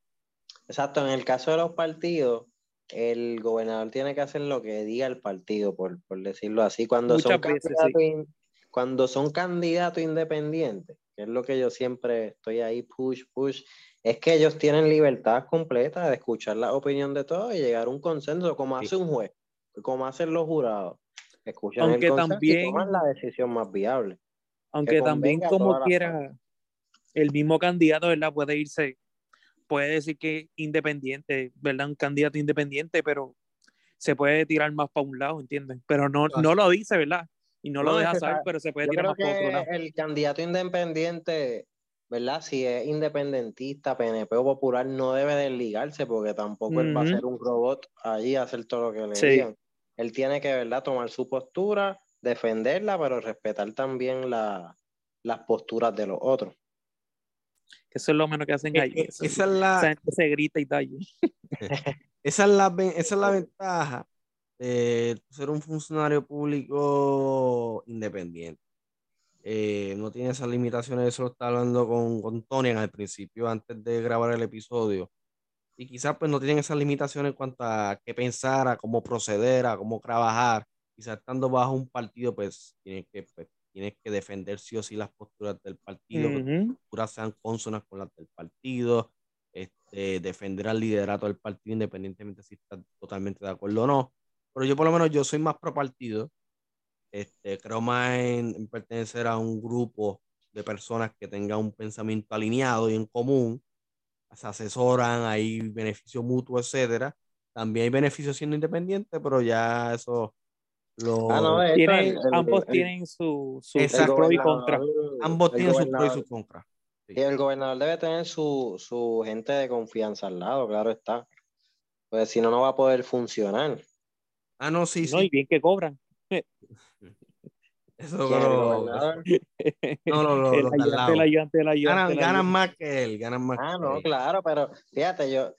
Exacto, en el caso de los partidos, el gobernador tiene que hacer lo que diga el partido, por, decirlo así. Cuando son, cuando son candidatos independientes, que es lo que yo siempre estoy ahí, push, push, es que ellos tienen libertad completa de escuchar la opinión de todos y llegar a un consenso, como hace un juez, como hacen los jurados. Escuchan aunque el también, y toman la decisión más viable. Aunque también como quiera, el mismo candidato, ¿verdad? Puede irse, puede decir que independiente, ¿verdad? Un candidato independiente, pero se puede tirar más para un lado, ¿entienden? Pero no, no lo dice, ¿verdad? y no, lo deja saber, pero se puede tirar más que El candidato independiente, ¿verdad? Si es independentista, PNP o popular, no debe desligarse porque tampoco él va a ser un robot allí a hacer todo lo que le digan. Él tiene que, ¿verdad? Tomar su postura, defenderla, pero respetar también la, las posturas de los otros. Eso es lo menos que hacen ahí. esa es la... se grita y tal. esa, es la, esa es la ventaja de ser un funcionario público independiente. Eh, no tiene esas limitaciones, eso lo estaba hablando con, con Tony al principio, antes de grabar el episodio. Y quizás pues no tienen esas limitaciones en cuanto a qué pensar, a cómo proceder, a cómo trabajar. Quizás estando bajo un partido, pues tienes que, pues, que defender sí o sí las posturas del partido, que las posturas sean consonas con las del partido, este, defender al liderato del partido independientemente si está totalmente de acuerdo o no. Pero yo por lo menos yo soy más pro partido. Este, creo más en, pertenecer a un grupo de personas que tengan un pensamiento alineado y en común. Se asesoran, hay beneficio mutuo, etcétera. También hay beneficios siendo independiente, pero ya eso lo... Ah, ambos tienen su, su pro y contra. Ambos tienen su pro y su contra. Y el gobernador debe tener su, su gente de confianza al lado, claro está Pues si no, no va a poder funcionar. Ah, no, sí, No, y sí. bien que cobran. Eso. No, el los ayudante, el ayudante, el ayudante. ganan, ganan más que él, ganan más Ah, que no, él. claro, pero fíjate, yo,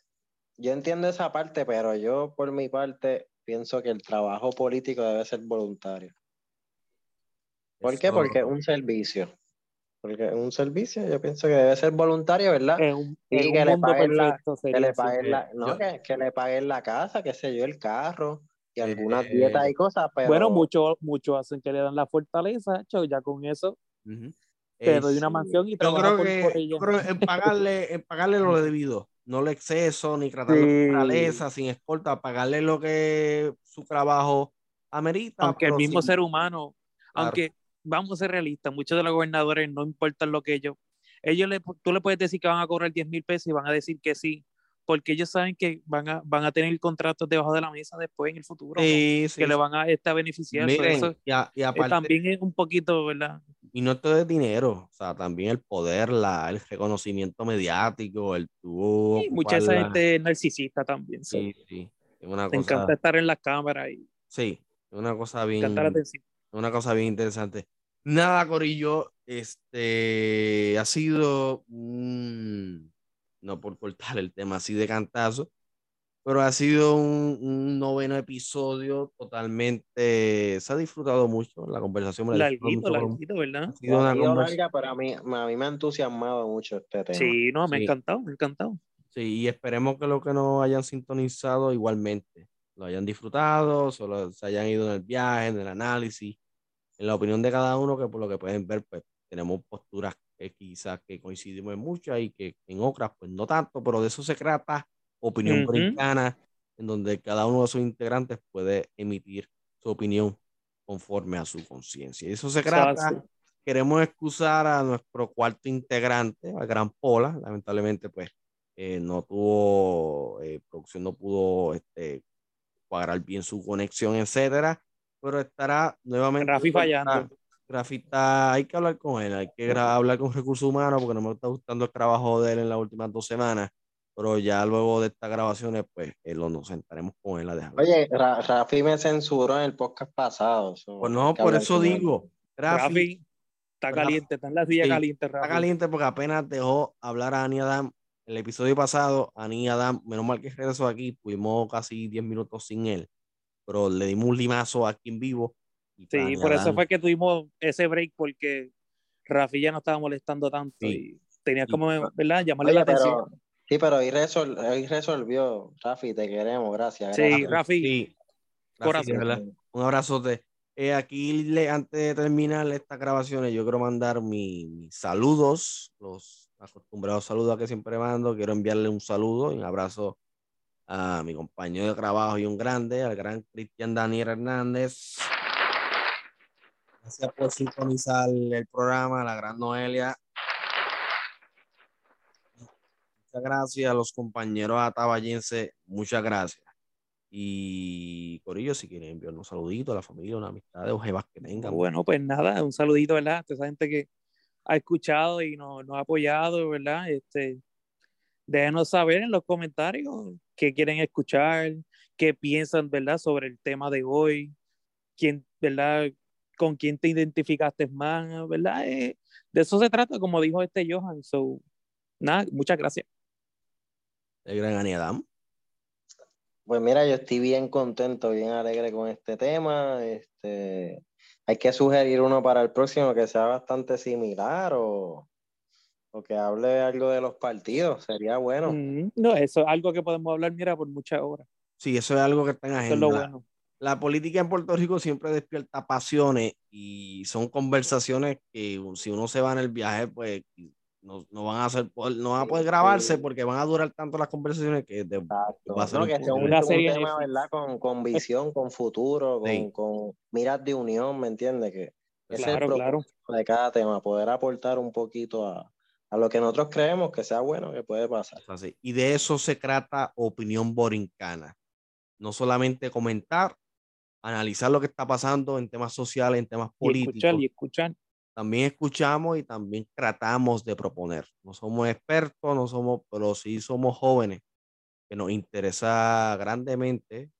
yo entiendo esa parte, pero yo por mi parte pienso que el trabajo político debe ser voluntario. ¿Por qué? Porque es un servicio. Porque es un servicio, yo pienso que debe ser voluntario, ¿verdad? Un, en que un le paguen la- Que le paguen la, no, Yo- que, que le paguen la casa, qué sé yo, el carro y algunas Eh, dietas y cosas, pero Bueno, muchos muchos hacen que le dan la fortaleza, cho, ya con eso Ujú. te Eh, doy una sí. mansión y Yo creo por, que, por yo creo en pagarle, en pagarle lo debido, no el exceso, ni tratarlo Sí. con sin escolta, pagarle lo que su trabajo amerita. aunque el mismo sin- ser humano, Claro. aunque vamos a ser realistas, muchos de los gobernadores no importan lo que ellos, ellos le, tú le puedes decir que van a cobrar 10 mil pesos y van a decir que sí, porque ellos saben que van a, van a tener contratos debajo de la mesa después en el futuro, ¿no? Sí, sí, que le van a este, a beneficiar. so, Miren, eso y, a- y eh, aparte, también es un poquito, ¿verdad? Y no todo es dinero, o sea, también el poder, la, el reconocimiento mediático, el tú Y mucha esa gente narcisista también. so, Sí, sí, es una te cosa, encanta estar en la cámara y sí, es una cosa bien, una cosa bien interesante. Nada, Corillo, este ha sido un- no por cortar el tema así de cantazo, pero ha sido un, un noveno episodio totalmente, se ha disfrutado mucho la conversación. me la Larguito, mucho con- larguito, ¿verdad? ha sido una ha sido conversación. larga, pero a mí, a mí me ha entusiasmado mucho este tema. Sí, no, me ha Sí. encantado, me ha encantado. Sí, y esperemos que los que nos hayan sintonizado igualmente lo hayan disfrutado, solo se hayan ido en el viaje, en el análisis, en la opinión de cada uno, que por lo que pueden ver, pues tenemos posturas que quizás que coincidimos en muchas y que en otras, pues no tanto, pero de eso se trata opinión Ujú. brincana, en donde cada uno de sus integrantes puede emitir su opinión conforme a su conciencia. Y eso se trata. Queremos excusar a nuestro cuarto integrante, al gran Pola, lamentablemente, pues eh, no tuvo, eh, producción no pudo este, cuadrar bien su conexión, etcétera, pero estará nuevamente. Rafi fallando. Rafi está, hay que hablar con él, hay que hablar con recursos humanos porque no me está gustando el trabajo de él en las últimas dos semanas, pero ya luego de estas grabaciones, pues eh, lo, nos sentaremos con él a dejarlo. Oye, Ra- Rafi me censuró en el podcast pasado. so, pues no, por eso digo, Rafi, Rafi está Rafi- caliente, está en la silla Sí, caliente, Rafi. Está caliente porque apenas dejó hablar a Ani Adam. El episodio pasado, Ani Adam, menos mal que regresó aquí, tuvimos casi 10 minutos sin él, pero le dimos un limazo aquí en vivo. y pues Sí, Ani por eso Adam- fue que tuvimos ese break porque Rafi ya no estaba molestando tanto Sí. y tenía Sí. como, ¿verdad? Llamarle Oye, la atención. pero, sí, pero hoy, resol- hoy resolvió. Rafi, te queremos, gracias. Sí, gracias. Rafi, Sí, Rafi, Corazón. de verdad, un abrazote. Eh, aquí, le, antes de terminar estas grabaciones, yo quiero mandar mi- mis saludos, los acostumbrados saludos que siempre mando. Quiero enviarle un saludo y un abrazo a mi compañero de trabajo y un grande, al gran Cristian Daniel Hernández. Gracias por sintonizar el programa, la gran Noelia. Muchas gracias a los compañeros ataballenses, muchas gracias. Y Corillo, si quieren enviar un saludito a la familia, una amistad o jevas que tengan. bueno, pues nada, un saludito, ¿verdad? A esa gente que ha escuchado y nos, nos ha apoyado, ¿verdad? Este, déjenos saber en los comentarios qué quieren escuchar, qué piensan, ¿verdad? Sobre el tema de hoy, quién, ¿verdad? Con quién te identificaste más, ¿verdad? Eh, de eso se trata, como dijo este Johan. So, nada, muchas gracias. El gran Ani Adam. Pues mira, yo estoy bien contento, bien alegre con este tema. Este, hay que sugerir uno para el próximo que sea bastante similar o, o que hable algo de los partidos. Sería bueno. Mm, no, eso es algo que podemos hablar, mira, por muchas horas. Sí, eso es algo que está en Eso es agenda. lo La- bueno. La política en Puerto Rico siempre despierta pasiones y son conversaciones que si uno se va en el viaje, pues no, no van a hacer, no van a poder grabarse porque van a durar tanto las conversaciones que de- Exacto. va a ser No, que un. Una un serie tema. ¿verdad? Con, con visión, con futuro, con, Sí. con miras de unión, ¿me entiendes? Que ese es el Claro, de cada tema, poder aportar un poquito a, a lo que nosotros creemos que sea bueno, que puede pasar. Así. Y de eso se trata opinión borincana. No solamente comentar, analizar lo que está pasando en temas sociales, en temas Y políticos. escuchar, y escuchar. También escuchamos y también tratamos de proponer. No somos expertos, no somos, pero sí somos jóvenes que nos interesa grandemente.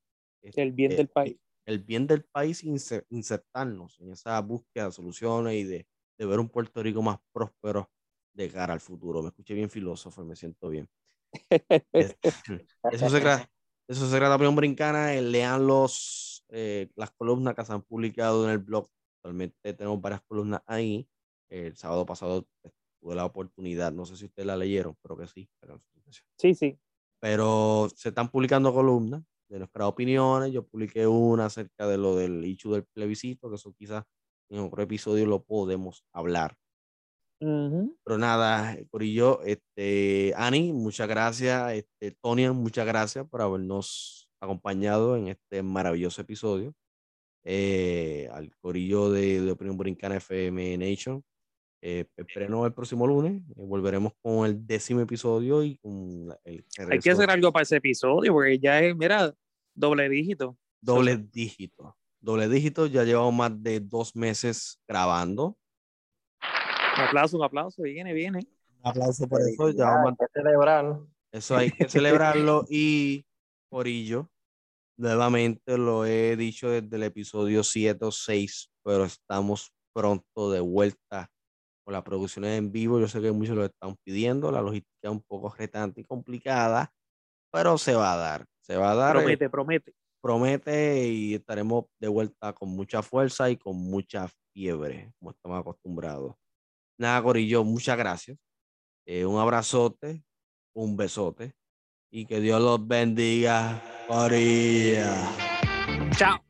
El bien este, del país. El bien del país, insertarnos en esa búsqueda de soluciones y de, de ver un Puerto Rico más próspero de cara al futuro. Me escuché bien filósofo y me siento bien. eso se trata, eso se trata Brincana. Eh, lean los, eh, las columnas que se han publicado en el blog. Actualmente tenemos varias columnas ahí. El sábado pasado pues, tuve la oportunidad, no sé si ustedes la leyeron, pero que sí. Sí, sí. Pero se están publicando columnas de nuestras opiniones. Yo publiqué una acerca de lo del hecho del plebiscito, que eso quizás en otro episodio lo podemos hablar. Pero nada, yo este, Ani, muchas gracias, este, Tonian, muchas gracias por habernos acompañado en este maravilloso episodio. Eh, al corillo de, de Opinión Brincana FM Nation. Eh, el próximo lunes. Eh, volveremos con el décimo episodio y con el. Hay que hacer algo para ese episodio, porque ya es, mira, doble dígito. Doble dígito. Doble dígito, ya llevamos más de dos meses grabando. Un aplauso, un aplauso, viene, viene. Un aplauso por eso. Ya vamos a celebrar. Eso hay que celebrarlo. y Corillo, nuevamente lo he dicho desde el episodio 7 o 6, pero estamos pronto de vuelta con las producciones en vivo. Yo sé que muchos lo están pidiendo. La logística es un poco retante y complicada, pero se va a dar. Se va a dar. Promete, promete. Promete y estaremos de vuelta con mucha fuerza y con mucha fiebre, como estamos acostumbrados. Nada, Corillo, muchas gracias. Eh, un abrazote, un besote y que Dios los bendiga. Corillo. Chao.